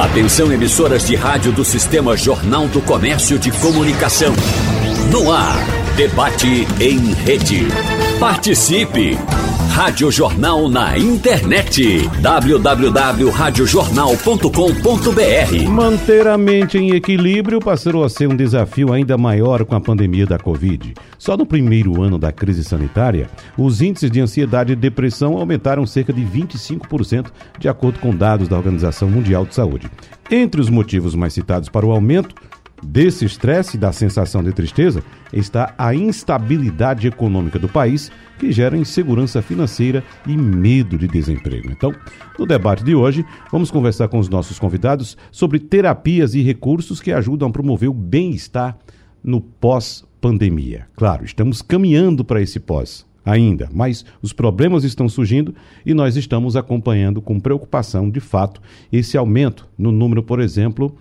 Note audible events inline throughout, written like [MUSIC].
Atenção emissoras de rádio do Sistema Jornal do Comércio de Comunicação. No ar, debate em rede. Participe! Rádio Jornal na internet. www.radiojornal.com.br Manter a mente em equilíbrio passou a ser um desafio ainda maior com a pandemia da Covid. Só no primeiro ano da crise sanitária, os índices de ansiedade e depressão aumentaram cerca de 25%, de acordo com dados da Organização Mundial de Saúde. Entre os motivos mais citados para o aumento, desse estresse e da sensação de tristeza está a instabilidade econômica do país, que gera insegurança financeira e medo de desemprego. Então, no debate de hoje, vamos conversar com os nossos convidados sobre terapias e recursos que ajudam a promover o bem-estar no pós-pandemia. Claro, estamos caminhando para esse pós ainda, mas os problemas estão surgindo e nós estamos acompanhando com preocupação, de fato, esse aumento no número, por exemplo,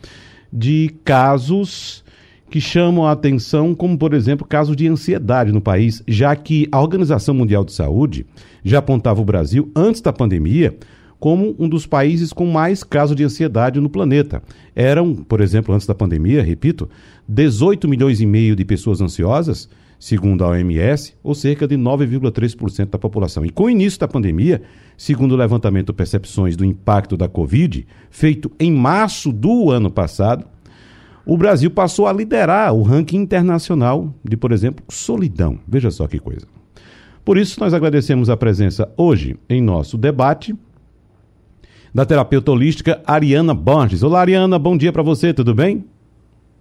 de casos que chamam a atenção, como por exemplo casos de ansiedade no país, já que a Organização Mundial de Saúde já apontava o Brasil, antes da pandemia, como um dos países com mais casos de ansiedade no planeta. Eram, por exemplo, antes da pandemia, repito, 18 milhões e meio de pessoas ansiosas, segundo a OMS, ou cerca de 9,3% da população. E com o início da pandemia, segundo o levantamento Percepções do Impacto da Covid, feito em março do ano passado, o Brasil passou a liderar o ranking internacional de, por exemplo, solidão. Veja só que coisa. Por isso, nós agradecemos a presença hoje em nosso debate da terapeuta holística Ariana Borges. Olá, Ariana, bom dia para você, tudo bem?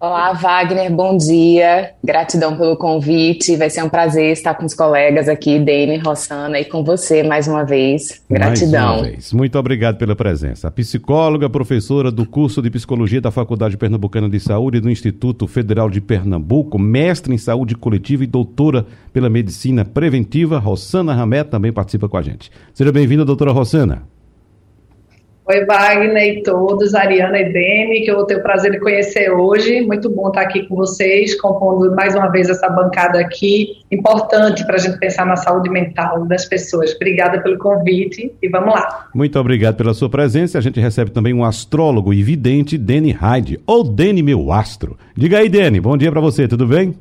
Olá, Wagner, bom dia. Gratidão pelo convite. Vai ser um prazer estar com os colegas aqui, Dene, Rossana, e com você mais uma vez. Gratidão. Mais uma vez. Muito obrigado pela presença. A psicóloga, professora do curso de Psicologia da Faculdade Pernambucana de Saúde e do Instituto Federal de Pernambuco, mestre em Saúde Coletiva e doutora pela Medicina Preventiva, Rossana Ramé, também participa com a gente. Seja bem-vinda, doutora Rossana. Oi, Wagner e todos, Ariana e Demi, que eu vou ter o prazer de conhecer hoje. Muito bom estar aqui com vocês, compondo mais uma vez essa bancada aqui, importante para a gente pensar na saúde mental das pessoas. Obrigada pelo convite e vamos lá. Muito obrigado pela sua presença. A gente recebe também um astrólogo e vidente, Deni Hyde, ou Deni Meu Astro. Diga aí, Deni, bom dia para você, tudo bem?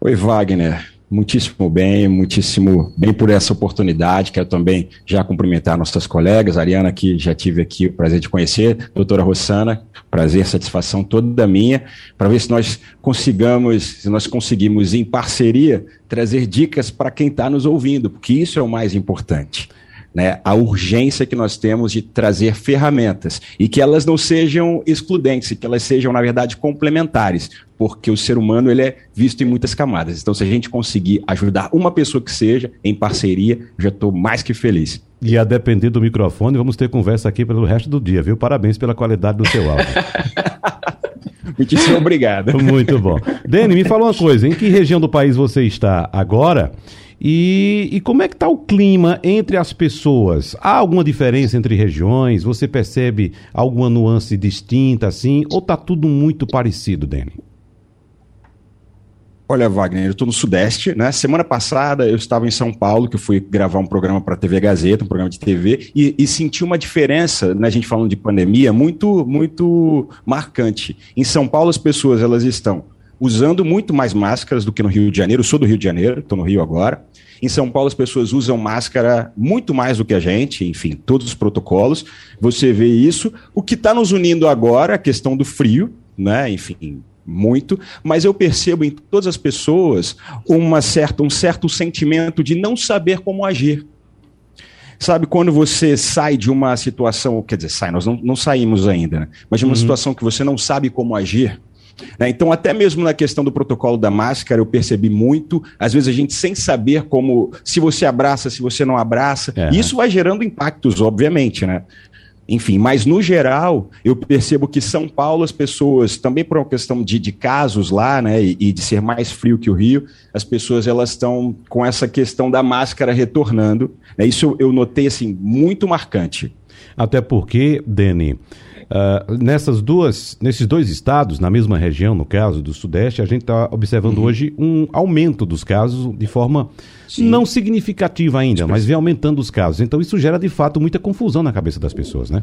Oi, Wagner muitíssimo bem, muitíssimo bem por essa oportunidade. Quero também já cumprimentar nossas colegas, Ariana, que já tive aqui o prazer de conhecer, doutora Rossana, prazer, satisfação toda minha, para ver se nós consigamos, se nós conseguimos em parceria trazer dicas para quem está nos ouvindo, porque isso é o mais importante né, a urgência que nós temos de trazer ferramentas e que elas não sejam excludentes, que elas sejam, na verdade, complementares, porque o ser humano ele é visto em muitas camadas. Então, se a gente conseguir ajudar uma pessoa que seja, em parceria, já estou mais que feliz. E a depender do microfone, vamos ter conversa aqui pelo resto do dia, viu? Parabéns pela qualidade do seu áudio. [LAUGHS] Muitíssimo obrigado. Muito bom. Dani, me fala uma coisa, em que região do país você está agora? E, e como é que está o clima entre as pessoas? Há alguma diferença entre regiões? Você percebe alguma nuance distinta assim? Ou está tudo muito parecido, Dani? Olha, Wagner, eu estou no Sudeste, né? Semana passada eu estava em São Paulo, que eu fui gravar um programa para a TV Gazeta, um programa de TV, e, e, senti uma diferença, né, a gente falando de pandemia, muito, muito marcante. Em São Paulo, as pessoas elas estão usando muito mais máscaras do que no Rio de Janeiro. Eu sou do Rio de Janeiro, estou no Rio agora. Em São Paulo, as pessoas usam máscara muito mais do que a gente, enfim, todos os protocolos. Você vê isso. O que está nos unindo agora, a questão do frio, né? Enfim, muito, mas eu percebo em todas as pessoas uma certa, um certo sentimento de não saber como agir. Sabe, quando você sai de uma situação, quer dizer, sai, nós não, não saímos ainda, né? mas de uma uhum. situação que você não sabe como agir? Então, até mesmo na questão do protocolo da máscara, eu percebi muito. Às vezes a gente sem saber como, se você abraça, se você não abraça. É. Isso vai gerando impactos, obviamente, né? Enfim, mas no geral, eu percebo que São Paulo, as pessoas, também por uma questão de, de casos lá, né, e, e, de ser mais frio que o Rio, as pessoas elas estão com essa questão da máscara retornando. Né, isso eu, eu notei, assim, muito marcante. Até porque, Deni, Uh, nessas duas, nesses dois estados, na mesma região, no caso do Sudeste, a gente está observando uhum. hoje um aumento dos casos de forma Sim. não significativa ainda, mas vem aumentando os casos. Então isso gera de fato muita confusão na cabeça das pessoas, né?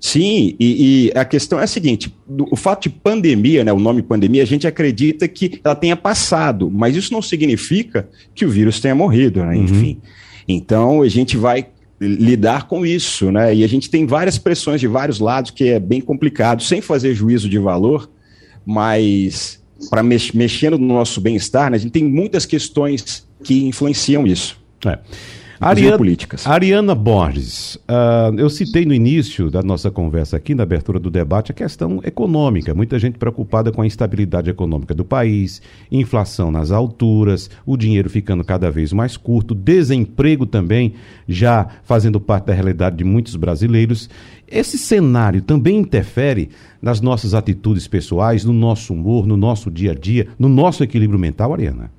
Sim, e, e, a questão é a seguinte: o fato de pandemia, né, o nome pandemia, a gente acredita que ela tenha passado, mas isso não significa que o vírus tenha morrido, né, uhum. enfim. Então a gente vai lidar com isso, né? E a gente tem várias pressões de vários lados que é bem complicado, sem fazer juízo de valor, mas para mex mexendo no nosso bem-estar, né, a gente tem muitas questões que influenciam isso. É. Ariana, políticas. Ariana Borges, uh, eu citei no início da nossa conversa aqui, na abertura do debate, a questão econômica. Muita gente preocupada com a instabilidade econômica do país, inflação nas alturas, o dinheiro ficando cada vez mais curto, desemprego também já fazendo parte da realidade de muitos brasileiros. Esse cenário também interfere nas nossas atitudes pessoais, no nosso humor, no nosso dia a dia, no nosso equilíbrio mental, Ariana?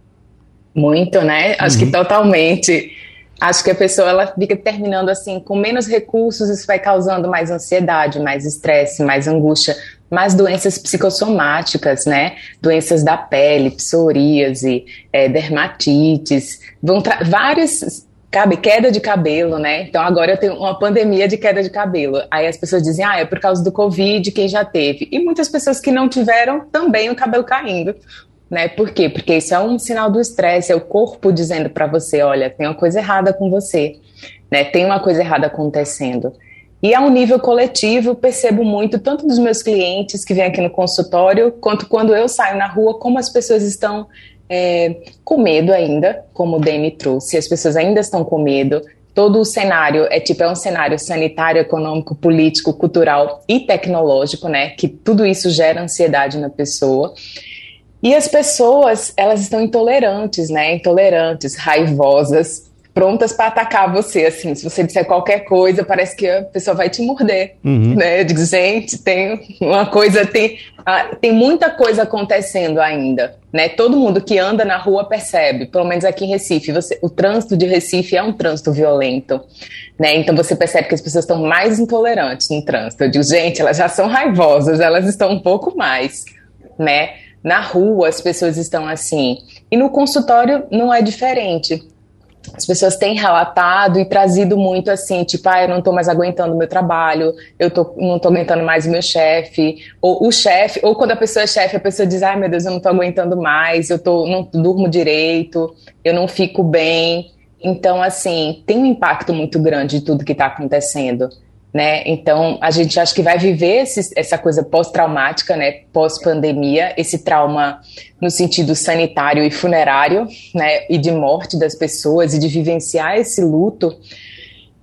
Muito, né? Acho uhum. que totalmente. Acho que a pessoa ela fica terminando assim com menos recursos, isso vai causando mais ansiedade, mais estresse, mais angústia, mais doenças psicossomáticas, né? Doenças da pele, psoríase, é, dermatites, vão várias cabe queda de cabelo, né? Então agora eu tenho uma pandemia de queda de cabelo. Aí as pessoas dizem, ah, é por causa do Covid, quem já teve. E muitas pessoas que não tiveram também o cabelo caindo, né? Por quê? Porque isso é um sinal do estresse, é o corpo dizendo para você, olha, tem uma coisa errada com você, né? Tem uma coisa errada acontecendo. E a um nível coletivo, percebo muito, tanto dos meus clientes que vêm aqui no consultório, quanto quando eu saio na rua, como as pessoas estão é, com medo ainda, como o Demi trouxe, as pessoas ainda estão com medo. Todo o cenário é tipo é um cenário sanitário, econômico, político, cultural e tecnológico, né? Que tudo isso gera ansiedade na pessoa. E as pessoas, elas estão intolerantes, né? Intolerantes, raivosas, prontas para atacar você, assim. Se você disser qualquer coisa, parece que a pessoa vai te morder, uhum. né? Eu digo, gente, tem uma coisa, tem, ah, tem muita coisa acontecendo ainda, né? Todo mundo que anda na rua percebe, pelo menos aqui em Recife, você, o trânsito de Recife é um trânsito violento, né? Então você percebe que as pessoas estão mais intolerantes no trânsito. Eu digo, gente, elas já são raivosas, elas estão um pouco mais, né? Na rua, as pessoas estão assim. E no consultório não é diferente. As pessoas têm relatado e trazido muito assim, tipo, ah, eu não estou mais aguentando o meu trabalho, eu tô, não estou aguentando mais o meu chefe, ou o chefe, ou quando a pessoa é chefe, a pessoa diz, ai meu Deus, eu não estou aguentando mais, eu tô, não durmo direito, eu não fico bem. Então, assim, tem um impacto muito grande de tudo que está acontecendo né? Então a gente acha que vai viver esse, essa coisa pós-traumática, né? Pós-pandemia, esse trauma no sentido sanitário e funerário, né? E de morte das pessoas e de vivenciar esse luto.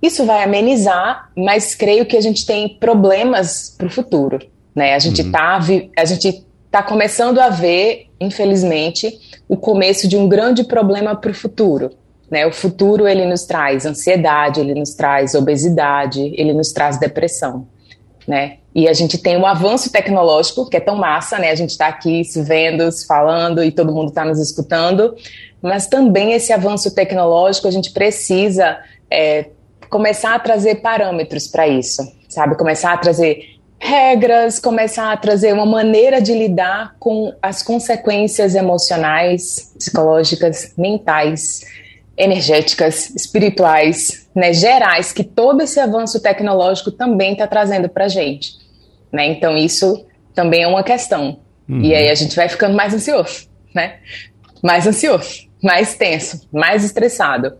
Isso vai amenizar, mas creio que a gente tem problemas para o futuro, né? A gente está uhum. a gente tá começando a ver, infelizmente, o começo de um grande problema para o futuro né? O futuro ele nos traz ansiedade, ele nos traz obesidade, ele nos traz depressão, né? E a gente tem um avanço tecnológico que é tão massa, né? A gente está aqui se vendo, se falando e todo mundo está nos escutando, mas também esse avanço tecnológico a gente precisa é, começar a trazer parâmetros para isso, sabe? Começar a trazer regras, começar a trazer uma maneira de lidar com as consequências emocionais, psicológicas, mentais energéticas, espirituais, né, gerais, que todo esse avanço tecnológico também está trazendo para a gente. Né? Então, isso também é uma questão. Uhum. E aí a gente vai ficando mais ansioso, né? Mais ansioso, mais tenso, mais estressado.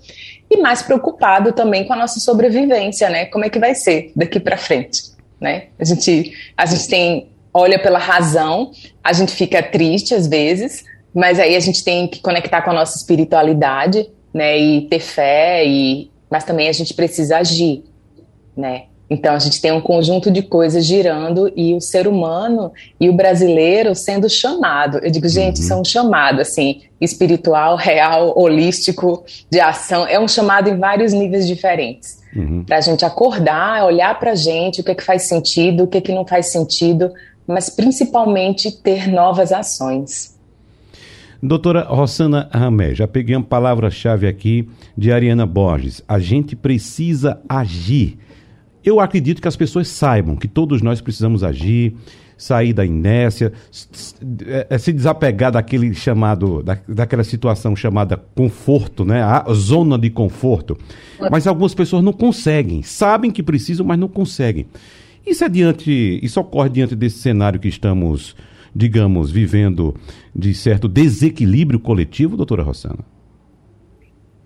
E mais preocupado também com a nossa sobrevivência, né? Como é que vai ser daqui para frente, né? A gente, a gente tem, olha pela razão, a gente fica triste às vezes, mas aí a gente tem que conectar com a nossa espiritualidade, né? E ter fé, e, mas também a gente precisa agir, né? Então a gente tem um conjunto de coisas girando e o ser humano e o brasileiro sendo chamado. Eu digo, gente, uhum. isso é um chamado assim, espiritual, [LAUGHS] real, holístico, de ação. É um chamado em vários níveis diferentes. Uhum. Para a gente acordar, olhar para a gente, o que, é que faz sentido, o que, é que não faz sentido, mas principalmente ter novas ações. Doutora Rossana Ramé, já peguei uma palavra-chave aqui de Ariana Borges. A gente precisa agir. Eu acredito que as pessoas saibam que todos nós precisamos agir, sair da inércia, é, se desapegar daquele chamado, da, daquela situação chamada conforto, né? A zona de conforto. Mas algumas pessoas não conseguem, sabem que precisam, mas não conseguem. Isso é diante, isso ocorre diante desse cenário que estamos, digamos, vivendo de certo desequilíbrio coletivo, doutora Rossana?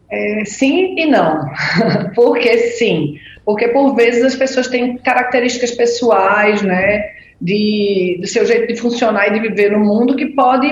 É, sim e não. [LAUGHS] por que sim? Porque por vezes as pessoas têm características pessoais, né, de, do seu jeito de funcionar e de viver no mundo que pode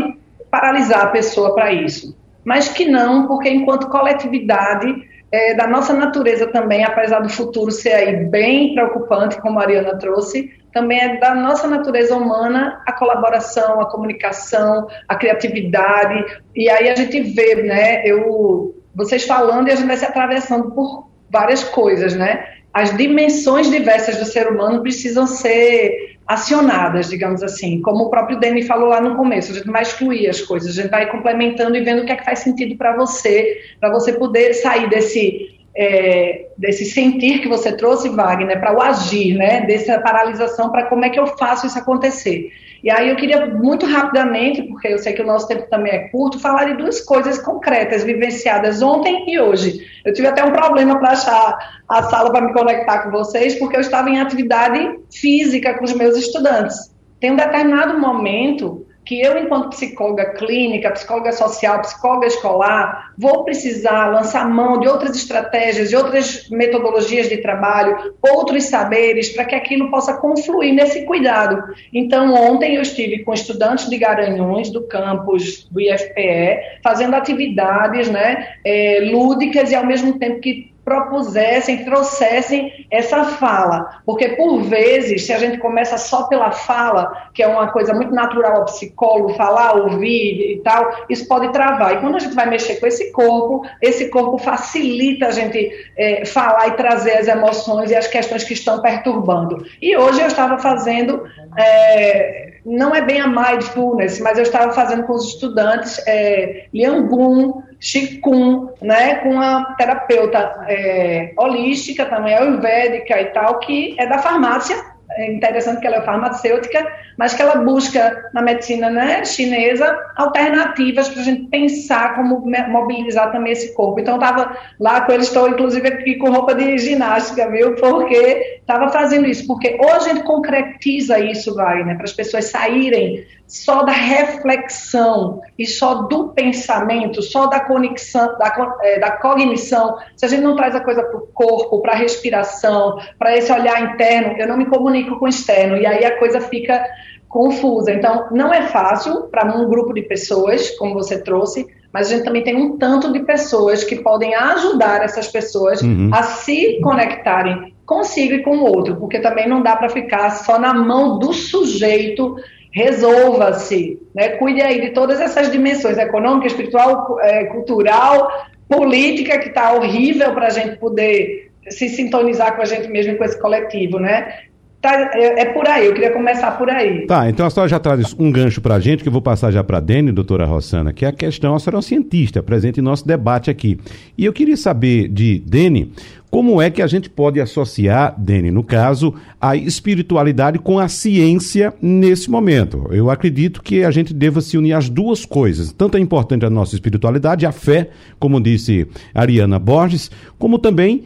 paralisar a pessoa para isso. Mas que não, porque enquanto coletividade, é, da nossa natureza também, apesar do futuro ser aí bem preocupante, como a Mariana trouxe, também é da nossa natureza humana a colaboração, a comunicação, a criatividade. E aí a gente vê, né, eu vocês falando e a gente vai se atravessando por várias coisas, né? As dimensões diversas do ser humano precisam ser acionadas, digamos assim. Como o próprio Dani falou lá no começo, a gente não vai excluir as coisas, a gente vai complementando e vendo o que é que faz sentido para você, para você poder sair desse é, desse sentir que você trouxe, Wagner, para o agir, né? Dessa paralisação, para como é que eu faço isso acontecer. E aí eu queria muito rapidamente, porque eu sei que o nosso tempo também é curto, falar de duas coisas concretas vivenciadas ontem e hoje. Eu tive até um problema para achar a sala para me conectar com vocês, porque eu estava em atividade física com os meus estudantes. Tem um determinado momento que eu, enquanto psicóloga clínica, psicóloga social, psicóloga escolar, vou precisar lançar mão de outras estratégias, de outras metodologias de trabalho, outros saberes, para que aquilo possa confluir nesse cuidado. Então, ontem eu estive com estudantes de Garanhuns, do campus do IFPE, fazendo atividades né, é, lúdicas e, ao mesmo tempo que propusessem, trouxessem essa fala. Porque, por vezes, se a gente começa só pela fala, que é uma coisa muito natural ao psicólogo, falar, ouvir e tal, isso pode travar. E quando a gente vai mexer com esse corpo, esse corpo facilita a gente é, falar e trazer as emoções e as questões que estão perturbando. E hoje eu estava fazendo. É, não é bem a mindfulness, mas eu estava fazendo com os estudantes é, Liangun, Qigong, né, com a terapeuta é, holística, também ayurvédica e tal, que é da farmácia, é interessante que ela é farmacêutica, mas que ela busca na medicina né, chinesa alternativas para a gente pensar como mobilizar também esse corpo. Então, estava lá com eles, estou inclusive aqui com roupa de ginástica, viu? Porque estava fazendo isso. Porque hoje a gente concretiza isso, Wagner, para as pessoas saírem só da reflexão e só do pensamento, só da conexão, da, é, da cognição, se a gente não traz a coisa para o corpo, para a respiração, para esse olhar interno, eu não me comunico com o externo, e aí a coisa fica confusa. Então, não é fácil para um grupo de pessoas, como você trouxe, mas a gente também tem um tanto de pessoas que podem ajudar essas pessoas uhum. a se conectarem consigo e com o outro, porque também não dá para ficar só na mão do sujeito resolva-se, né? cuide aí de todas essas dimensões, econômica, espiritual, é, cultural, política, que está horrível para a gente poder se sintonizar com a gente mesmo com esse coletivo, né? Tá, é, é, por aí, eu queria começar por aí. Tá, então a senhora já traz um gancho para a gente, que eu vou passar já para a Dene, doutora Rossana, que é a questão, a senhora é uma cientista, presente em nosso debate aqui. E eu queria saber de Dene, como é que a gente pode associar, Dene, no caso, a espiritualidade com a ciência nesse momento? Eu acredito que a gente deva se unir às duas coisas. Tanto é importante a nossa espiritualidade, a fé, como disse Ariana Borges, como também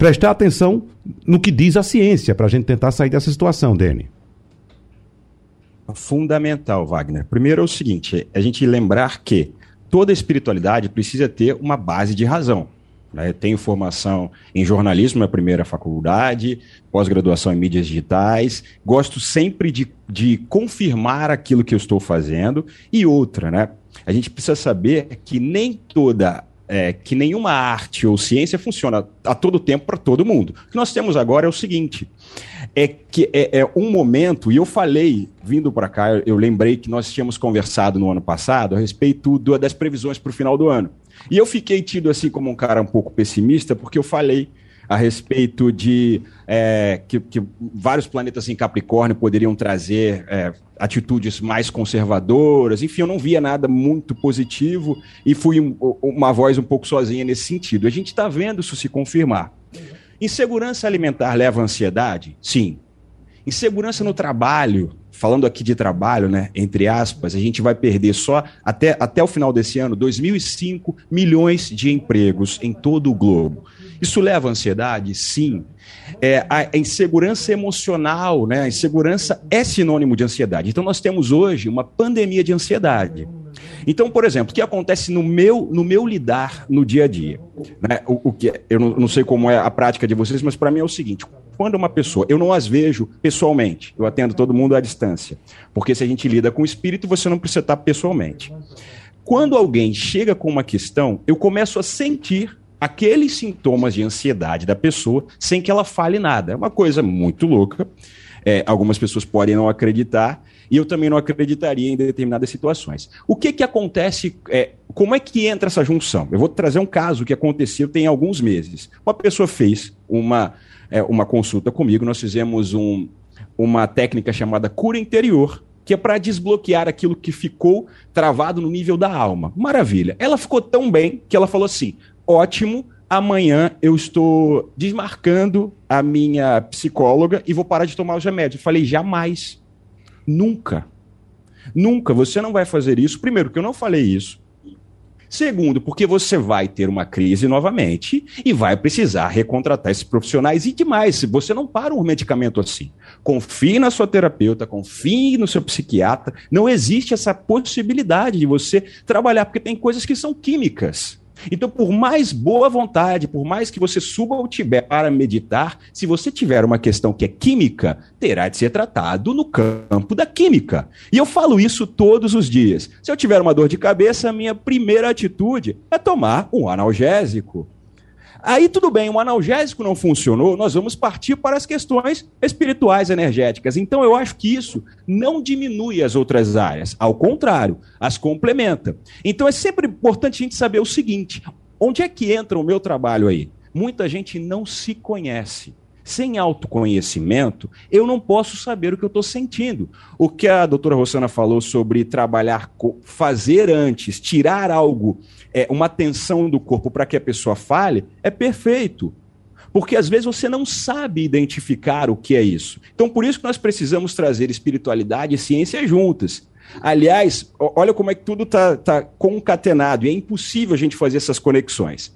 prestar atenção no que diz a ciência, para a gente tentar sair dessa situação, Dene. Fundamental, Wagner. Primeiro é o seguinte: a gente lembrar que toda espiritualidade precisa ter uma base de razão. Né? Tenho formação em jornalismo na primeira faculdade, pós-graduação em mídias digitais, gosto sempre de, de confirmar aquilo que eu estou fazendo. E outra, né? A gente precisa saber que nem toda é, que nenhuma arte ou ciência funciona a todo tempo para todo mundo. O que nós temos agora é o seguinte: é que é, é um momento, e eu falei, vindo para cá, eu, lembrei que nós tínhamos conversado no ano passado a respeito do, das previsões para o final do ano. E eu fiquei tido assim como um cara um pouco pessimista, porque eu falei a respeito de é, que, que, vários planetas em Capricórnio poderiam trazer é, atitudes mais conservadoras. Enfim, eu não via nada muito positivo e fui um, uma voz um pouco sozinha nesse sentido. A gente está vendo isso se confirmar. Insegurança alimentar leva à ansiedade? Sim. Insegurança no trabalho, falando aqui de trabalho, né, entre aspas, a gente vai perder só até, até o final desse ano 2.005 milhões de empregos em todo o globo. Isso leva à ansiedade? Sim. É, a, insegurança emocional, né, a insegurança é sinônimo de ansiedade. Então nós temos hoje uma pandemia de ansiedade. Então, por exemplo, o que acontece no meu, no meu lidar no dia a dia? Né? O, o que eu não, não sei como é a prática de vocês, mas para mim é o seguinte: quando uma pessoa, eu não as vejo pessoalmente, eu atendo todo mundo à distância, porque se a gente lida com o espírito, você não precisa estar pessoalmente. Quando alguém chega com uma questão, eu começo a sentir aqueles sintomas de ansiedade da pessoa sem que ela fale nada. É uma coisa muito louca. É, algumas pessoas podem não acreditar, e eu também não acreditaria em determinadas situações. O que, que acontece? É, como é que entra essa junção? Eu vou trazer um caso que aconteceu tem alguns meses. Uma pessoa fez uma é, uma consulta comigo, nós fizemos um, uma técnica chamada cura interior, que é para desbloquear aquilo que ficou travado no nível da alma. Maravilha. Ela ficou tão bem que ela falou assim: ótimo, amanhã eu estou desmarcando a minha psicóloga e vou parar de tomar os remédios. Eu falei: jamais. Nunca. Nunca. Você não vai fazer isso. Primeiro, que eu não falei isso. Segundo, porque você vai ter uma crise novamente e vai precisar recontratar esses profissionais e demais. Você não para um medicamento assim. Confie na sua terapeuta, confie no seu psiquiatra. Não existe essa possibilidade de você trabalhar, porque tem coisas que são químicas. Então, por mais boa vontade, por mais que você suba ao Tibete para meditar, se você tiver uma questão que é química, terá de ser tratado no campo da química. E eu falo isso todos os dias. Se eu tiver uma dor de cabeça, minha primeira atitude é tomar um analgésico. Aí tudo bem, um analgésico não funcionou, nós vamos partir para as questões espirituais energéticas. Então eu acho que isso não diminui as outras áreas, ao contrário, as complementa. Então é sempre importante a gente saber o seguinte: onde é que entra o meu trabalho aí? Muita gente não se conhece. Sem autoconhecimento, eu não posso saber o que eu estou sentindo. O que a doutora Rossana falou sobre trabalhar, fazer antes, tirar algo é, uma tensão do corpo para que a pessoa fale, é perfeito. Porque às vezes você não sabe identificar o que é isso. Então, por isso que nós precisamos trazer espiritualidade e ciência juntas. Aliás, olha como é que tudo está tá concatenado, e é impossível a gente fazer essas conexões.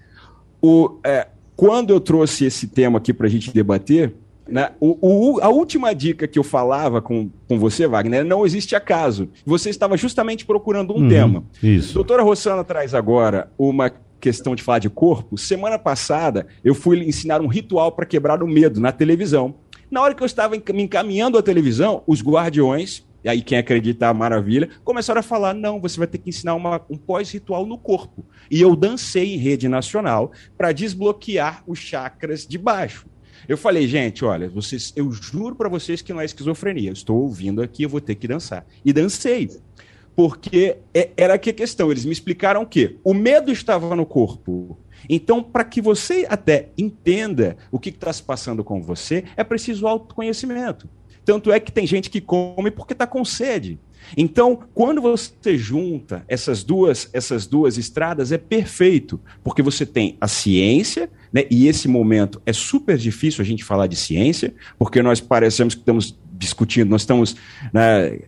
O, é, quando eu trouxe esse tema aqui para a gente debater, né? O, o, a última dica que eu falava com, com você, Wagner, não existe acaso. Você estava justamente procurando um uhum, tema. Isso. A doutora Rossana traz agora uma questão de falar de corpo. Semana passada, eu fui ensinar um ritual para quebrar o medo na televisão. Na hora que eu estava me encaminhando à televisão, os guardiões, e aí quem acreditar, maravilha, começaram a falar: não, você vai ter que ensinar uma, um pós-ritual no corpo. E eu dancei em rede nacional para desbloquear os chakras de baixo. Eu falei, gente, olha, vocês, eu juro para vocês que não é esquizofrenia. Eu estou ouvindo aqui, eu vou ter que dançar. E dancei. Porque é, era aqui a questão. Eles me explicaram que o medo estava no corpo. Então, para que você até entenda o que está se passando com você, é preciso autoconhecimento. Tanto é que tem gente que come porque está com sede. Então, quando você junta essas duas, essas duas estradas, é perfeito, porque você tem a ciência, né? E esse momento é super difícil a gente falar de ciência, porque nós parecemos que estamos discutindo, nós estamos né,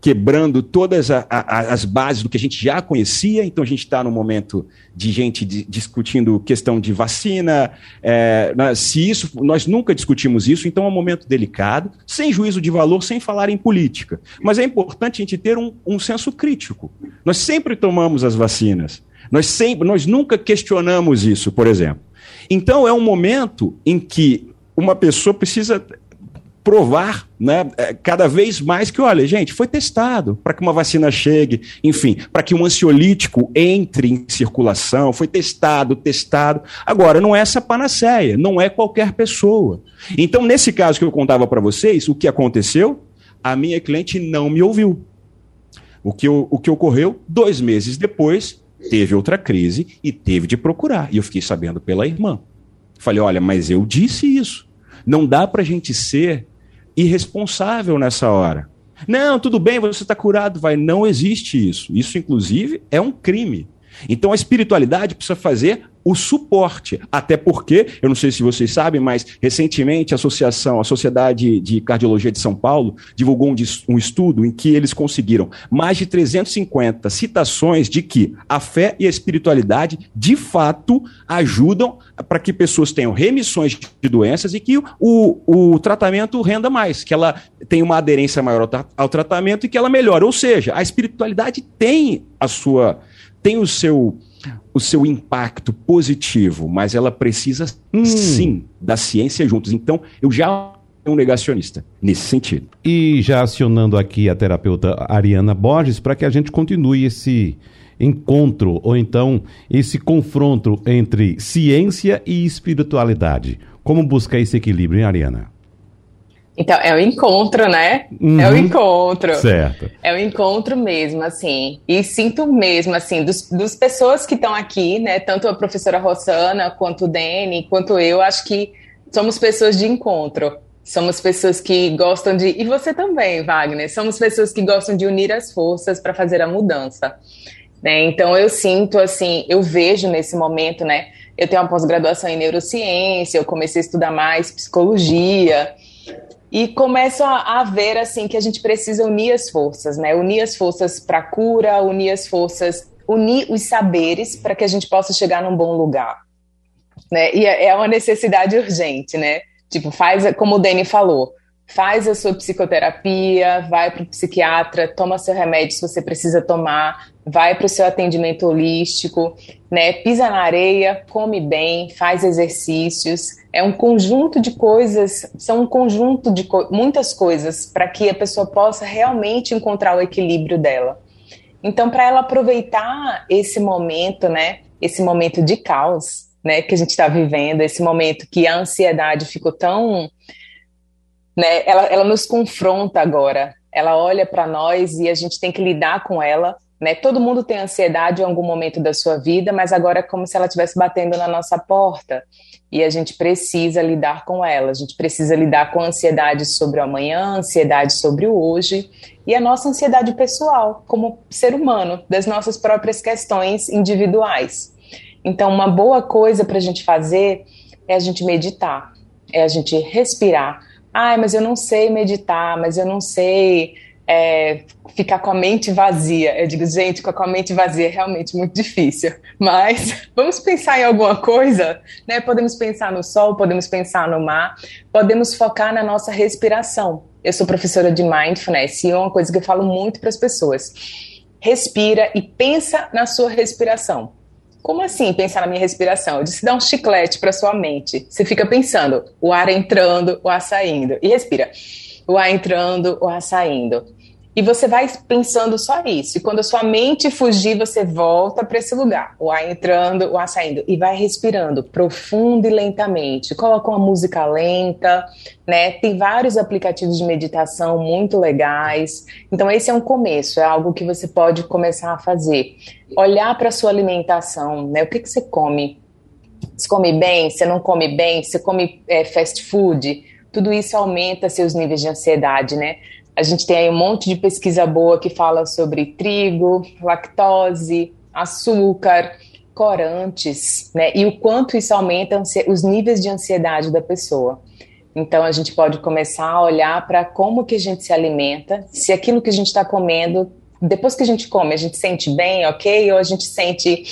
quebrando todas a, a, as bases do que a gente já conhecia. Então a gente está no momento de gente de, discutindo questão de vacina. É, se isso, nós nunca discutimos isso, então é um momento delicado, sem juízo de valor, sem falar em política. Mas é importante a gente ter um, um senso crítico. Nós sempre tomamos as vacinas. Nós sempre, nós nunca questionamos isso, por exemplo. Então é um momento em que uma pessoa precisa provar, né, é, cada vez mais que, olha, gente, foi testado para que uma vacina chegue, enfim, para que um ansiolítico entre em circulação, foi testado, testado. Agora, não é essa panaceia, não é qualquer pessoa. Então, nesse caso que eu contava para vocês, o que aconteceu? A minha cliente não me ouviu. O que, o que ocorreu? Dois meses depois, teve outra crise e teve de procurar. E eu fiquei sabendo pela irmã. Falei, olha, mas eu disse isso. Não dá para a gente ser irresponsável nessa hora. Não, tudo bem, você está curado, vai. Não existe isso. Isso, inclusive, é um crime. Então a espiritualidade precisa fazer o suporte. Até porque, eu não sei se vocês sabem, mas recentemente a Associação, a Sociedade de Cardiologia de São Paulo, divulgou um, um, estudo em que eles conseguiram mais de 350 citações de que a fé e a espiritualidade, de fato, ajudam para que pessoas tenham remissões de doenças e que o, o tratamento renda mais, que ela tenha uma aderência maior ao, ao tratamento e que ela melhore. Ou seja, a espiritualidade tem a sua. Tem o seu o seu impacto positivo, mas ela precisa hum. sim da ciência juntos. Então, eu já um negacionista nesse sentido. E já acionando aqui a terapeuta Ariana Borges para que a gente continue esse encontro ou então esse confronto entre ciência e espiritualidade. Como buscar esse equilíbrio, hein, Ariana? Então, é o encontro, né? Uhum. É o encontro. Certo. É o encontro mesmo, assim. E sinto mesmo, assim, dos, dos pessoas que estão aqui, né? Tanto a professora Rossana, quanto o Dani, quanto eu, acho que somos pessoas de encontro. Somos pessoas que gostam de. E você também, Wagner. Somos pessoas que gostam de unir as forças para fazer a mudança. Né? Então, eu sinto, assim, eu vejo nesse momento, né? Eu tenho uma pós-graduação em neurociência, eu comecei a estudar mais psicologia e começo a, ver assim que a gente precisa unir as forças, né? Unir as forças para cura, unir as forças, unir os saberes para que a gente possa chegar num bom lugar, né? E é, é uma necessidade urgente, né? Tipo, faz como o Dani falou, faz a sua psicoterapia, vai para o psiquiatra, toma seu remédio se você precisa tomar, vai para o seu atendimento holístico, né? Pisa na areia, come bem, faz exercícios. É um conjunto de coisas, são um conjunto de co muitas coisas para que a pessoa possa realmente encontrar o equilíbrio dela. Então, para ela aproveitar esse momento, né? Esse momento de caos, né? Que a gente está vivendo, esse momento que a ansiedade ficou tão né? Ela, ela nos confronta agora. Ela olha para nós e a gente tem que lidar com ela. Né? Todo mundo tem ansiedade em algum momento da sua vida, mas agora é como se ela estivesse batendo na nossa porta e a gente precisa lidar com ela. A gente precisa lidar com a ansiedade sobre o amanhã, ansiedade sobre o hoje e a nossa ansiedade pessoal, como ser humano, das nossas próprias questões individuais. Então, uma boa coisa para a gente fazer é a gente meditar, é a gente respirar, Ai, mas eu não sei meditar, mas eu não sei é, ficar com a mente vazia. Eu digo, gente, com a mente vazia é realmente muito difícil. [LAUGHS] Mas vamos pensar em alguma coisa, né? Podemos pensar no sol, podemos pensar no mar, podemos focar na nossa respiração. Eu sou professora de mindfulness e é uma coisa que eu falo muito para as pessoas. Respira e pensa na sua respiração. Como assim pensar na minha respiração? Eu disse, dá um chiclete para sua mente. Você fica pensando, o ar entrando, o ar saindo. E respira. O ar entrando, o ar saindo. E você vai pensando só isso. E quando a sua mente fugir, você volta para esse lugar. O ar entrando, o ar saindo. E vai respirando profundo e lentamente. Coloca uma música lenta, né? Tem vários aplicativos de meditação muito legais. Então, esse é um começo, é algo que você pode começar a fazer. Olhar para a sua alimentação, né? O que, que você come? Você come bem? Você não come bem? Você come é, fast food? Tudo isso aumenta seus níveis de ansiedade, né? A gente tem aí um monte de pesquisa boa que fala sobre trigo, lactose, açúcar, corantes, né? E o quanto isso aumenta os níveis de ansiedade da pessoa. Então a gente pode começar a olhar para como que a gente se alimenta, se aquilo que a gente está comendo, depois que a gente come, a gente sente bem, ok? Ou a gente sente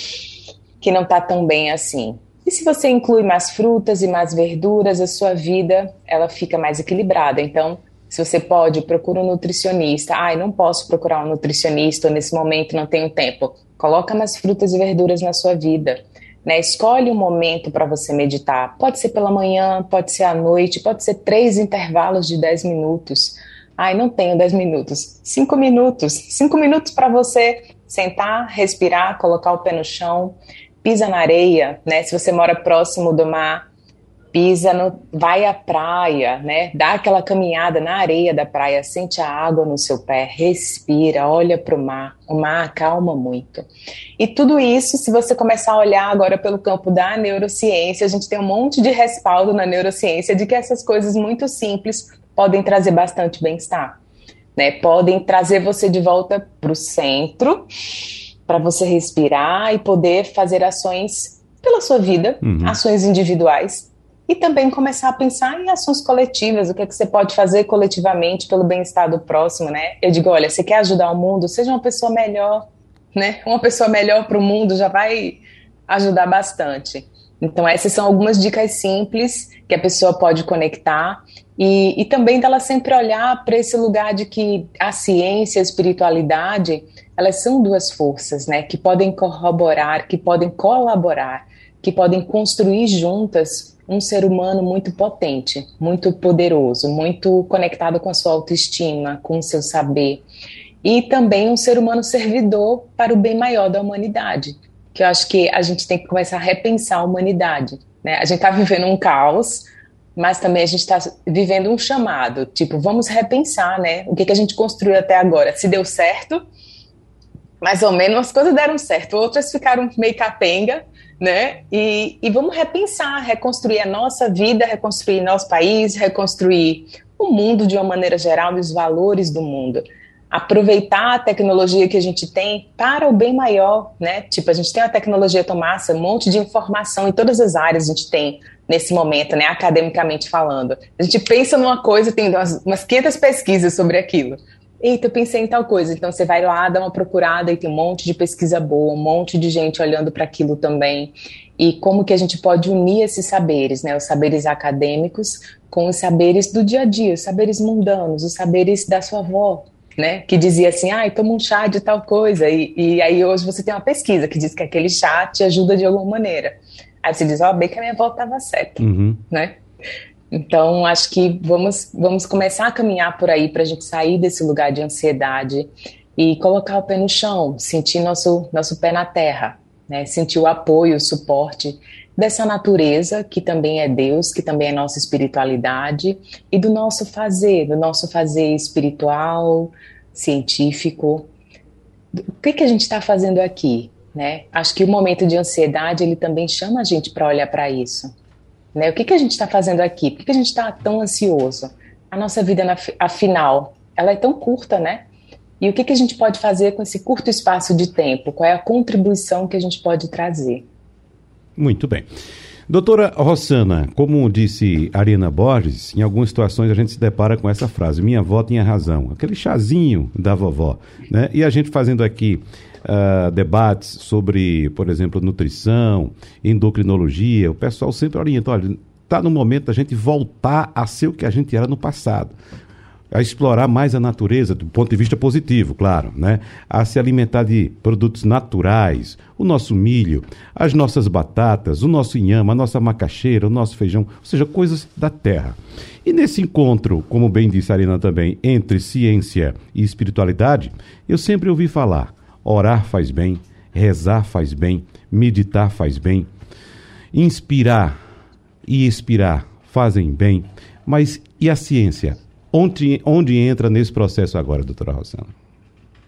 que não está tão bem assim. E se você inclui mais frutas e mais verduras, a sua vida ela fica mais equilibrada. Então se você pode, procura um nutricionista. Ai, não posso procurar um nutricionista nesse momento, não tenho tempo. Coloca mais frutas e verduras na sua vida. Né? Escolhe um momento para você meditar. Pode ser pela manhã, pode ser à noite, pode ser três intervalos de dez minutos. Ai, não tenho dez minutos. Cinco minutos. Cinco minutos para você sentar, respirar, colocar o pé no chão, pisa na areia, né? Se você mora próximo do mar, pisa no, vai à praia, né? Dá aquela caminhada na areia da praia, sente a água no seu pé, respira, olha para o mar. O mar acalma muito. E tudo isso, se você começar a olhar agora pelo campo da neurociência, a gente tem um monte de respaldo na neurociência de que essas coisas muito simples podem trazer bastante bem-estar, né? Podem trazer você de volta para o centro para você respirar e poder fazer ações pela sua vida, uhum. ações individuais, e também começar a pensar em ações coletivas, o que é que você pode fazer coletivamente pelo bem-estar do próximo, né? Eu digo, olha, você quer ajudar o mundo, seja uma pessoa melhor, né? Uma pessoa melhor para o mundo já vai ajudar bastante. Então, essas são algumas dicas simples que a pessoa pode conectar e, e também dela sempre olhar para esse lugar de que a ciência a espiritualidade, elas são duas forças, né? Que podem corroborar, que podem colaborar, que podem construir juntas um ser humano muito potente, muito poderoso, muito conectado com a sua autoestima, com o seu saber. E também um ser humano servidor para o bem maior da humanidade. Que eu acho que a gente tem que começar a repensar a humanidade. Né? A gente está vivendo um caos, mas também a gente está vivendo um chamado. Tipo, vamos repensar, né? O que, que a gente construiu até agora? Se deu certo, mais ou menos, as coisas deram certo, outras ficaram meio capenga, né? E, e vamos repensar, reconstruir a nossa vida, reconstruir nosso país, reconstruir o mundo de uma maneira geral e os valores do mundo. Aproveitar a tecnologia que a gente tem para o bem maior, né? Tipo, a gente tem uma tecnologia tão um monte de informação em todas as áreas a gente tem nesse momento, né? Academicamente falando. A gente pensa numa coisa, tem umas, umas 500 pesquisas sobre aquilo. Eita, eu pensei em tal coisa. Então você vai lá, dá uma procurada e tem um monte de pesquisa boa, um monte de gente olhando para aquilo também. E como que a gente pode unir esses saberes, né? Os saberes acadêmicos com os saberes do dia a dia, os saberes mundanos, os saberes da sua avó, né? Que dizia assim, ai, toma um chá de tal coisa. E, e aí hoje você tem uma pesquisa que diz que aquele chá te ajuda de alguma maneira. Aí você diz, ó, oh, bem que a minha avó estava certa, uhum. né? Então, acho que vamos, vamos começar a caminhar por aí para a gente sair desse lugar de ansiedade e colocar o pé no chão, sentir nosso, nosso pé na terra, né? sentir o apoio, o suporte dessa natureza, que também é Deus, que também é nossa espiritualidade, e do nosso fazer, do nosso fazer espiritual, científico. O que, que a gente está fazendo aqui? Né? Acho que o momento de ansiedade ele também chama a gente para olhar para isso. Né? O que, que a gente está fazendo aqui? Por que, que a gente está tão ansioso? A nossa vida, na, afinal, ela é tão curta, né? E o que, que a gente pode fazer com esse curto espaço de tempo? Qual é a contribuição que a gente pode trazer? Muito bem. Doutora Rossana, como disse Ariana Borges, em algumas situações a gente se depara com essa frase: minha avó tinha razão, aquele chazinho da vovó. Né? E a gente fazendo aqui uh, debates sobre, por exemplo, nutrição, endocrinologia, o pessoal sempre orienta, olha, está no momento da gente voltar a ser o que a gente era no passado a explorar mais a natureza do ponto de vista positivo, claro, né? A se alimentar de produtos naturais, o nosso milho, as nossas batatas, o nosso inhama, a nossa macaxeira, o nosso feijão, ou seja, coisas da terra. E nesse encontro, como bem disse a Arina também, entre ciência e espiritualidade, eu sempre ouvi falar Orar faz bem, rezar faz bem, meditar faz bem, inspirar e expirar fazem bem. Mas e a ciência? Onde, onde entra nesse processo agora, doutora Rosana?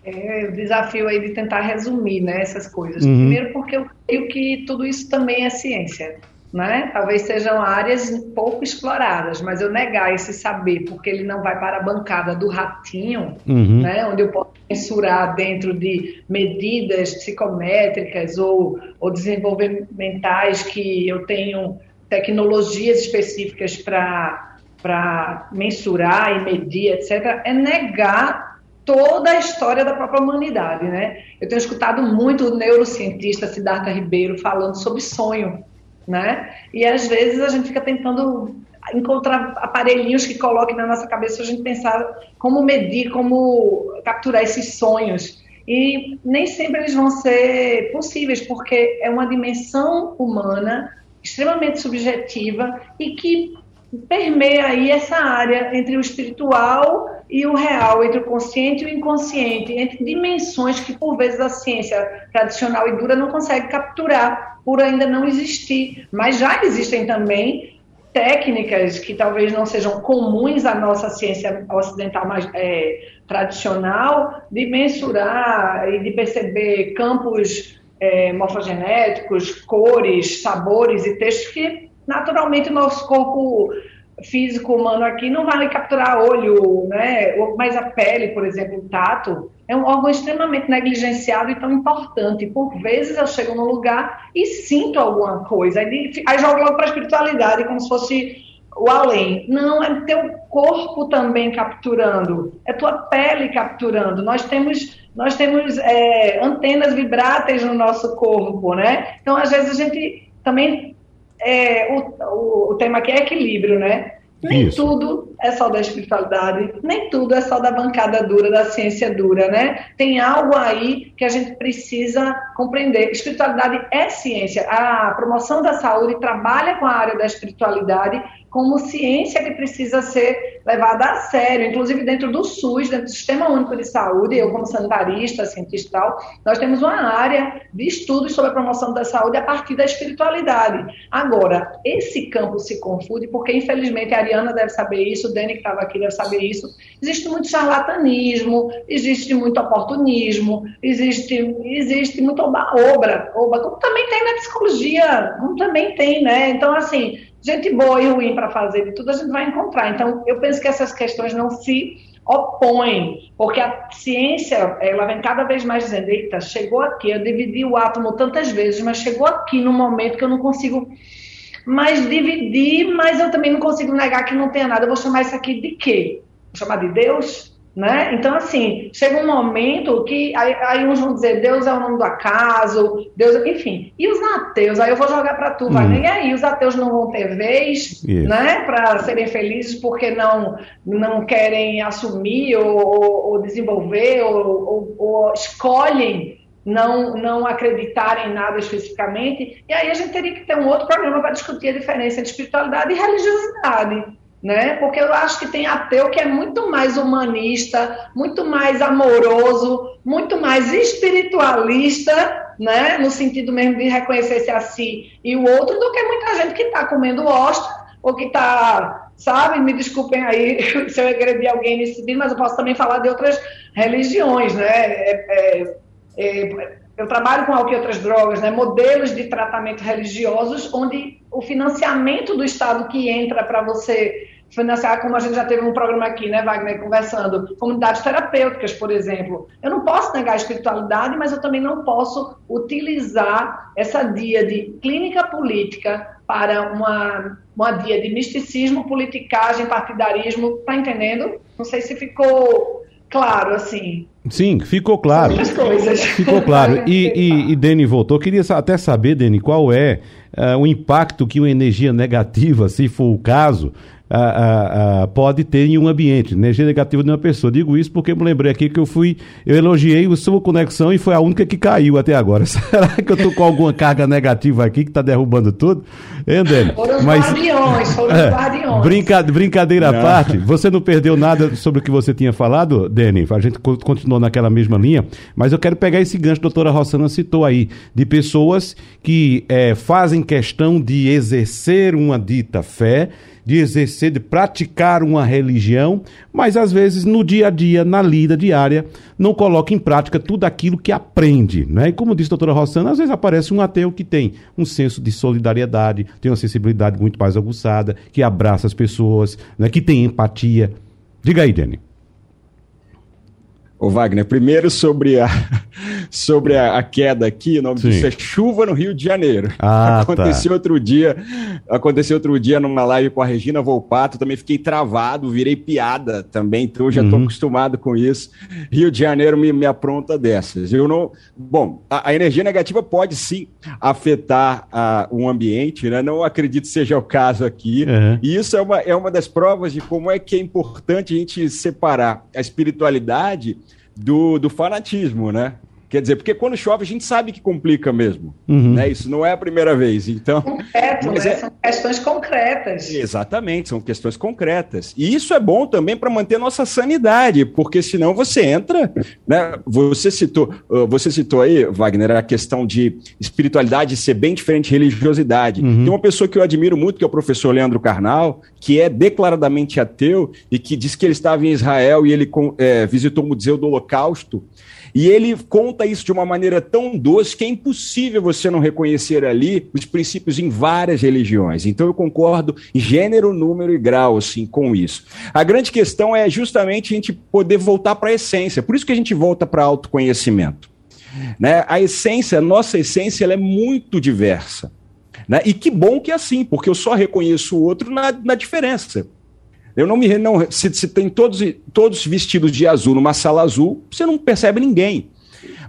É o desafio aí de tentar resumir né, essas coisas. Uhum. Primeiro porque eu creio que tudo isso também é ciência né? Talvez sejam áreas pouco exploradas, mas eu negar esse saber, porque ele não vai para a bancada do ratinho, uhum. né? Onde eu posso mensurar dentro de medidas psicométricas ou, ou desenvolvimentais que eu tenho tecnologias específicas para para mensurar e medir, etc., é negar toda a história da própria humanidade, né? Eu tenho escutado muito o neurocientista Siddhartha Ribeiro falando sobre sonho, né? E às vezes a gente fica tentando encontrar aparelhinhos que coloquem na nossa cabeça a gente pensar como medir, como capturar esses sonhos. E nem sempre eles vão ser possíveis, porque é uma dimensão humana extremamente subjetiva e que permeia aí essa área entre o espiritual e o real, entre o consciente e o inconsciente, entre dimensões que por vezes a ciência tradicional e dura não consegue capturar por ainda não existir. Mas já existem também técnicas que talvez não sejam comuns à nossa ciência ocidental mais é, tradicional de mensurar e de perceber campos é, morfogenéticos, cores, sabores e textos que naturalmente o nosso corpo físico humano aqui não vai capturar olho, né? Mas a pele, por exemplo, o tato, é um órgão extremamente negligenciado e tão importante. Por vezes eu chego num lugar e sinto alguma coisa, aí, aí jogo logo para a espiritualidade, como se fosse o além. Não, é teu corpo também capturando, é tua pele capturando. Nós temos, nós temos é, antenas vibráteis no nosso corpo, né? Então, às vezes, a gente também. É, o, o, o tema aqui é equilíbrio, né? Nem Isso. tudo é só da espiritualidade, nem tudo é só da bancada dura, da ciência dura, né? Tem algo aí que a gente precisa compreender. Espiritualidade é ciência. A promoção da saúde trabalha com a área da espiritualidade como ciência que precisa ser levada a sério, inclusive dentro do SUS, dentro do Sistema Único de Saúde, eu como sanitarista, cientista tal, nós temos uma área de estudos sobre a promoção da saúde a partir da espiritualidade. Agora, esse campo se confunde porque, infelizmente, a Ariana deve saber isso, o Dani que estava aqui deve saber isso, existe muito charlatanismo, existe muito oportunismo, existe, existe muito oba, como também tem na psicologia, como também tem, né? Então, assim, gente boa e ruim para fazer de tudo, a gente vai encontrar. Então, eu penso que essas questões não se opõem, porque a ciência, ela vem cada vez mais dizendo, eita, chegou aqui, eu dividi o átomo tantas vezes, mas chegou aqui no momento que eu não consigo mais dividir, mas eu também não consigo negar que não tenha nada. Eu vou chamar isso aqui de quê? Vou chamar de Deus? Né? Então, assim, chega um momento que aí, aí, uns vão dizer Deus é o nome do acaso, Deus, enfim. E os ateus, aí eu vou jogar para tu, hum. E aí, os ateus não vão ter vez né, para serem felizes porque não, não querem assumir ou, ou, ou desenvolver ou, ou, escolhem não, não acreditar em nada especificamente. E aí a gente teria que ter um outro programa para discutir a diferença entre espiritualidade e religiosidade né? Porque eu acho que tem ateu que é muito mais humanista, muito mais amoroso, muito mais espiritualista, né? No sentido mesmo de reconhecer-se a si e o outro, do que muita gente que está comendo ostra ou que está, sabe? Me desculpem aí [LAUGHS] se eu agredir alguém nesse sentido, mas eu posso também falar de outras religiões, né? É, é, é, eu trabalho com álcool e outras drogas, né? Modelos de tratamento religiosos onde o financiamento do Estado que entra para você financiar, como a gente já teve um programa aqui, né, Wagner, conversando, comunidades terapêuticas, por exemplo. Eu não posso negar a espiritualidade, mas eu também não posso utilizar essa dia de clínica política para uma, uma dia de misticismo, politicagem, partidarismo. Tá entendendo? Não sei se ficou claro, assim. Sim, ficou claro. Ficou claro. E, e, e Deni voltou. Queria até saber, Deni, qual é uh, o impacto que uma energia negativa, se for o caso, a, a, pode ter em um ambiente, energia negativa de uma pessoa. Digo isso porque eu me lembrei aqui que eu fui, eu elogiei a sua conexão e foi a única que caiu até agora. [LAUGHS] Será que eu tô com alguma carga negativa aqui que está derrubando tudo? Hein, Foram os Mas, guardiões, foram é, os guardiões. Brinca, brincadeira à parte, você não perdeu nada sobre o que você tinha falado, Deni? A gente continuou naquela mesma linha, mas eu quero pegar esse gancho que a doutora Rossana citou aí, de pessoas que é, fazem questão de exercer uma dita fé, de exercer, de praticar uma religião, mas às vezes no dia a dia, na lida diária, não coloca em prática tudo aquilo que aprende. Né? E como disse a doutora Rossana, às vezes aparece um ateu que tem um senso de solidariedade, tem uma sensibilidade muito mais aguçada, que abraça as pessoas, né? que tem empatia. Diga aí, Jenny. Ô Wagner, primeiro sobre a, [LAUGHS] sobre a, a queda aqui, o nome Sim. disso é chuva no Rio de Janeiro. Ah, tá. aconteceu tá. outro dia, aconteceu outro dia numa live com a Regina Volpato, também fiquei travado, virei piada também, então eu já estou uhum. acostumado com isso. Rio de Janeiro me, me apronta dessas. Eu não, bom, a, a energia negativa pode sim afetar a, um ambiente, né? Não acredito seja o caso aqui. Uhum. E isso é uma, é uma das provas de como é que é importante a gente separar a espiritualidade do, do fanatismo, né? Quer dizer, porque quando chove a gente sabe que complica mesmo. Uhum. Né? Isso não é a primeira vez. Então, Concreto, né? é... São questões concretas. Exatamente, são questões concretas. E isso é bom também para manter nossa sanidade, porque senão você entra. Né? Você citou, você citou aí, Wagner, a questão de espiritualidade ser bem diferente de religiosidade. Uhum. Tem uma pessoa que eu admiro muito, que é o professor Leandro Carnal, que é declaradamente ateu e que diz que ele estava em Israel e ele é, visitou o Museu do Holocausto. E ele conta isso de uma maneira tão doce que é impossível você não reconhecer ali os princípios em várias religiões. Então eu concordo gênero, número e grau assim com isso. A grande questão é justamente a gente poder voltar para a essência. Por isso que a gente volta para autoconhecimento. Né? A essência, a nossa essência, ela é muito diversa. Né? E que bom que é assim, porque eu só reconheço o outro na, na diferença. Eu não me. Não, se, se tem todos, todos vestidos de azul numa sala azul, você não percebe ninguém.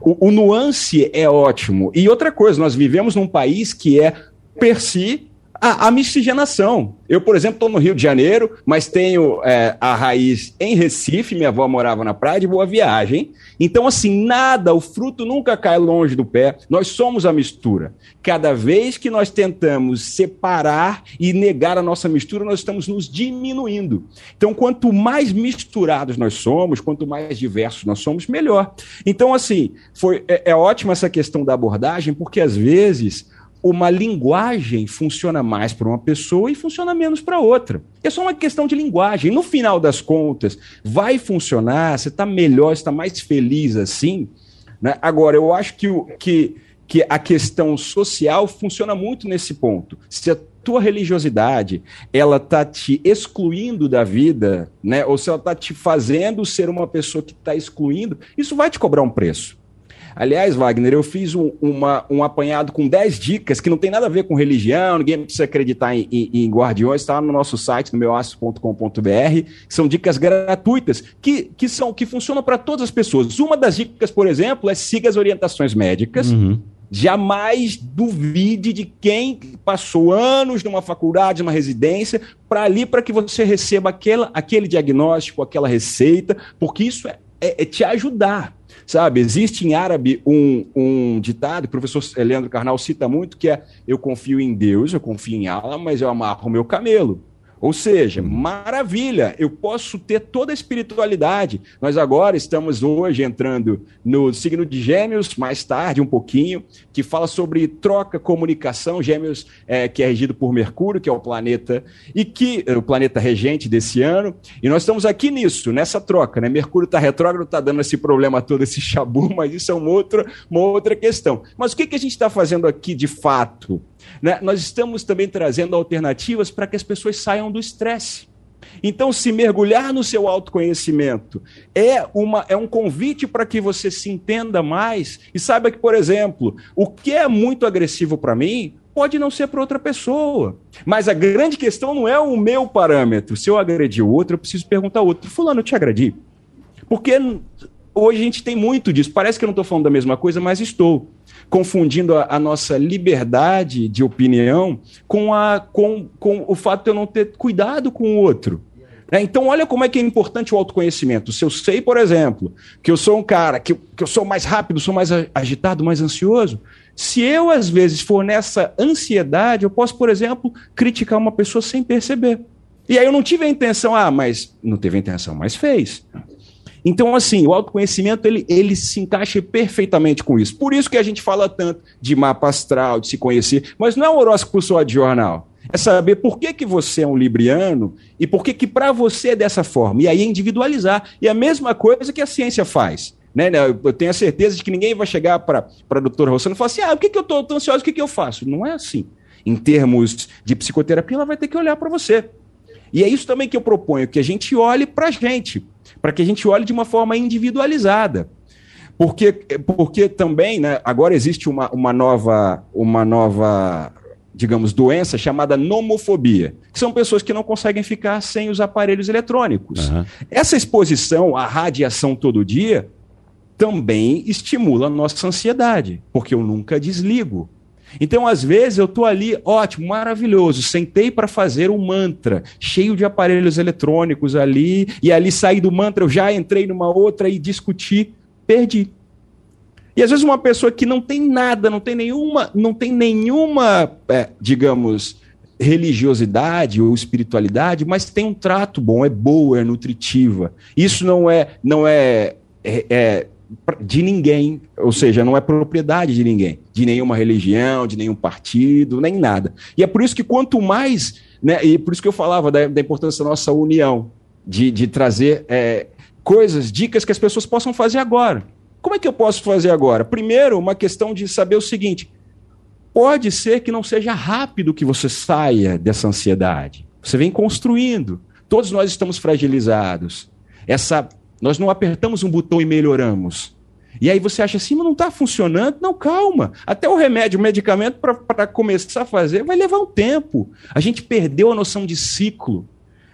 O, o, nuance é ótimo. E outra coisa, nós vivemos num país que é, per si, a, miscigenação. Eu, por exemplo, estou no Rio de Janeiro, mas tenho é, a raiz em Recife, minha avó morava na praia de Boa Viagem. Então, assim, nada, o fruto nunca cai longe do pé. Nós somos a mistura. Cada vez que nós tentamos separar e negar a nossa mistura, nós estamos nos diminuindo. Então, quanto mais misturados nós somos, quanto mais diversos nós somos, melhor. Então, assim, foi, é, é ótima essa questão da abordagem, porque às vezes uma linguagem funciona mais para uma pessoa e funciona menos para outra. É só uma questão de linguagem. No final das contas, vai funcionar, você está melhor, está mais feliz assim. Né? Agora, eu acho que, que, que a questão social funciona muito nesse ponto. Se a tua religiosidade ela está te excluindo da vida, né? ou se ela está te fazendo ser uma pessoa que está excluindo, isso vai te cobrar um preço. Aliás, Wagner, eu fiz um, uma, um apanhado com 10 dicas que não tem nada a ver com religião, ninguém precisa acreditar em, em, em guardiões, está no nosso site, no meuaço.com.br, são dicas gratuitas que, que, são, que funcionam para todas as pessoas. Uma das dicas, por exemplo, é siga as orientações médicas. Uhum. Jamais duvide de quem passou anos numa faculdade, numa residência, para ali para que você receba aquela, aquele diagnóstico, aquela receita, porque isso é, é, é te ajudar. Sabe, existe em árabe um, um ditado, o professor Leandro Carnal cita muito, que é: Eu confio em Deus, eu confio em Allah, mas eu amarro o meu camelo. Ou seja, maravilha, eu posso ter toda a espiritualidade. Nós agora estamos hoje entrando no signo de Gêmeos, mais tarde um pouquinho, que fala sobre troca, comunicação. Gêmeos, é, que é regido por Mercúrio, que é o planeta e que o planeta regente desse ano. E nós estamos aqui nisso, nessa troca, né? Mercúrio está retrógrado, está dando esse problema todo, esse [LAUGHS] chabu, mas isso é uma outra, uma outra questão. Mas o que, que a gente está fazendo aqui de fato? Né? Nós estamos também trazendo alternativas para que as pessoas saiam do estresse. Então, se mergulhar no seu autoconhecimento é, uma, é um convite para que você se entenda mais e saiba que, por exemplo, o que é muito agressivo para mim pode não ser para outra pessoa. Mas a grande questão não é o meu parâmetro. Se eu agredir o outro, eu preciso perguntar ao outro: Fulano, eu te agredi? Porque hoje a gente tem muito disso. Parece que eu não estou falando da mesma coisa, mas estou confundindo a, a, nossa liberdade de opinião com, a, com, com o fato de eu não ter cuidado com o outro. É, então, olha como é que é importante o autoconhecimento. Se eu sei, por exemplo, que eu sou um cara, que, que eu sou mais rápido, sou mais agitado, mais ansioso, se eu, às vezes, for nessa ansiedade, eu posso, por exemplo, criticar uma pessoa sem perceber. E aí eu não tive a intenção, ah, mas não teve a intenção, mas fez. Então, assim, o autoconhecimento ele, ele se encaixa perfeitamente com isso. Por isso que a gente fala tanto de mapa astral, de se conhecer, mas não é um horóscopo só de jornal. É saber por que, que você é um libriano e por que, que para você é dessa forma. E aí individualizar. E a mesma coisa que a ciência faz. Né? Eu tenho a certeza de que ninguém vai chegar para a doutora Rossano e falar assim: ah, por que, que eu estou ansioso? O que, que eu faço? Não é assim. Em termos de psicoterapia, ela vai ter que olhar para você. E é isso também que eu proponho, que a gente olhe para a gente para que a gente olhe de uma forma individualizada. Porque, porque também, né, agora existe uma, uma nova, uma nova, digamos, doença chamada nomofobia, que são pessoas que não conseguem ficar sem os aparelhos eletrônicos. Uhum. Essa exposição à radiação todo dia também estimula a nossa ansiedade, porque eu nunca desligo. Então, às vezes, eu estou ali, ótimo, maravilhoso, sentei para fazer um mantra, cheio de aparelhos eletrônicos ali, e ali saí do mantra, eu já entrei numa outra e discuti, perdi. E às vezes uma pessoa que não tem nada, não tem nenhuma, não tem nenhuma, é, digamos, religiosidade ou espiritualidade, mas tem um trato bom, é boa, é nutritiva. Isso não é, não é, é, é de ninguém, ou seja, não é propriedade de ninguém, de nenhuma religião, de nenhum partido, nem nada. E é por isso que quanto mais, né, e por isso que eu falava da, da importância da nossa união, de, de trazer é, coisas, dicas que as pessoas possam fazer agora. Como é que eu posso fazer agora? Primeiro, uma questão de saber o seguinte: pode ser que não seja rápido que você saia dessa ansiedade. Você vem construindo. Todos nós estamos fragilizados. Essa, nós não apertamos um botão e melhoramos. E aí você acha assim, mas não está funcionando? Não, calma. Até o remédio, o medicamento, para começar a fazer, vai levar um tempo. A gente perdeu a noção de ciclo.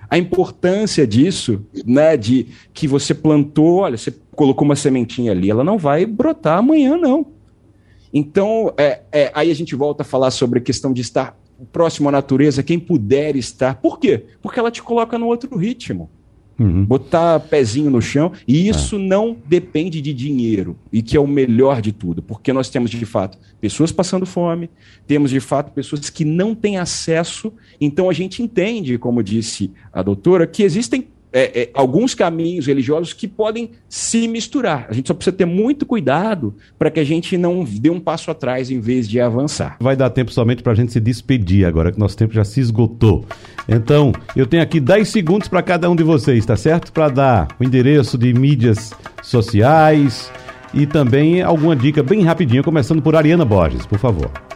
A importância disso, né? De que você plantou, olha, você colocou uma sementinha ali, ela não vai brotar amanhã, não. Então, é, é, aí a gente volta a falar sobre a questão de estar próximo à natureza, quem puder estar. Por quê? Porque ela te coloca no outro ritmo. Uhum. Botar pezinho no chão, e isso é. não depende de dinheiro, e que é o melhor de tudo, porque nós temos de fato pessoas passando fome, temos de fato pessoas que não têm acesso, então a gente entende, como disse a doutora, que existem é, é, alguns caminhos religiosos que podem se misturar. A gente só precisa ter muito cuidado para que a gente não dê um passo atrás em vez de avançar. Vai dar tempo somente para a gente se despedir agora, que nosso tempo já se esgotou. Então, eu tenho aqui 10 segundos para cada um de vocês, tá certo? Para dar o endereço de mídias sociais e também alguma dica bem rapidinho, começando por Ariana Borges, por favor.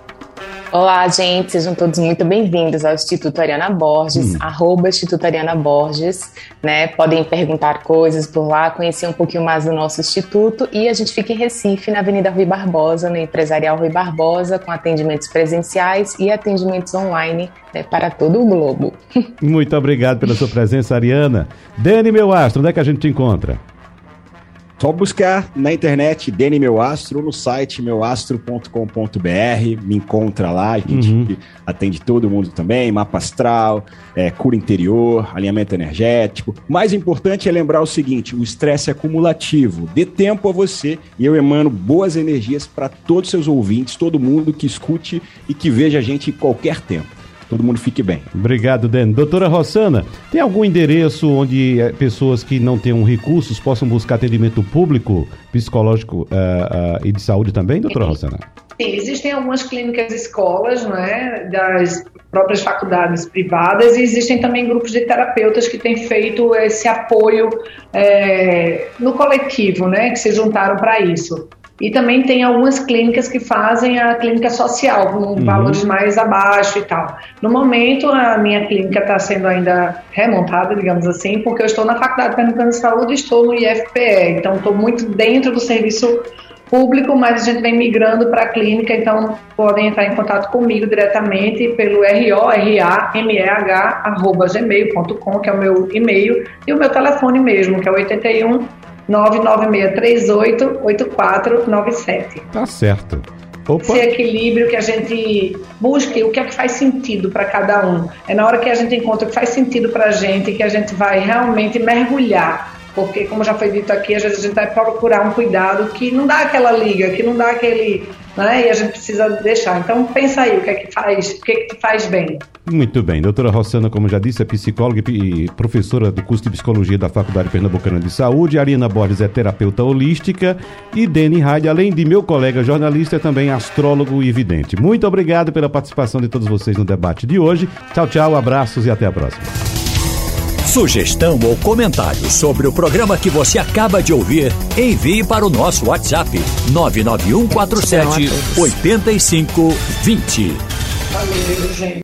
Olá, gente, sejam todos muito bem-vindos ao Instituto Ariana Borges, hum. arroba Instituto Ariana Borges, né? Podem perguntar coisas por lá, conhecer um pouquinho mais do nosso instituto e a gente fica em Recife, na Avenida Rui Barbosa, no Empresarial Rui Barbosa, com atendimentos presenciais e atendimentos online né, para todo o globo. [LAUGHS] Muito obrigado pela sua presença, Ariana. Dani, meu astro, onde é que a gente te encontra? Só buscar na internet Dene Meu Astro no site meuastro.com.br, me encontra lá, a gente uhum. atende todo mundo também, mapa astral, é, cura interior, alinhamento energético. O mais importante é lembrar o seguinte, o estresse é acumulativo, dê tempo a você e eu emano boas energias para todos os seus ouvintes, todo mundo que escute e que veja a gente em qualquer tempo todo mundo fique bem. Obrigado, Dan. Doutora Rossana, tem algum endereço onde eh, pessoas que não tenham recursos possam buscar atendimento público, psicológico uh, uh, e de saúde também, doutora Rossana? Sim, existem algumas clínicas escolas, não é, das próprias faculdades privadas, e existem também grupos de terapeutas que têm feito esse apoio é, no coletivo, né, que se juntaram para isso. E também tem algumas clínicas que fazem a clínica social, com uhum. valores mais abaixo e tal. No momento, a minha clínica está sendo ainda remontada, digamos assim, porque eu estou na Faculdade Pernambucana de Saúde e estou no IFPE. Então, estou muito dentro do serviço público, mas a gente vem migrando para a clínica, então podem entrar em contato comigo diretamente pelo rorameh.gmail.com, que é o meu e-mail, e o meu telefone mesmo, que é o 81 996388497. Tá certo. Opa. Esse equilíbrio que a gente busque, o que é que faz sentido para cada um. É na hora que a gente encontra o que faz sentido para a gente que a gente vai realmente mergulhar. Porque, como já foi dito aqui, às vezes a gente vai procurar um cuidado que não dá aquela liga, que não dá aquele né? E a gente precisa deixar. Então pensa aí o que é que faz, o que é que te faz bem. Muito bem. Doutora Rossana, como já disse, é psicóloga e professora do curso de psicologia da Faculdade Pernambucana de Saúde. Ariana Borges é terapeuta holística e Deni Hyde, além de meu colega jornalista, é também astrólogo e vidente. Muito obrigado pela participação de todos vocês no debate de hoje. Tchau, tchau, abraços e até a próxima. Sugestão ou comentário sobre o programa que você acaba de ouvir, envie para o nosso WhatsApp 99147 8520. Valeu, gente.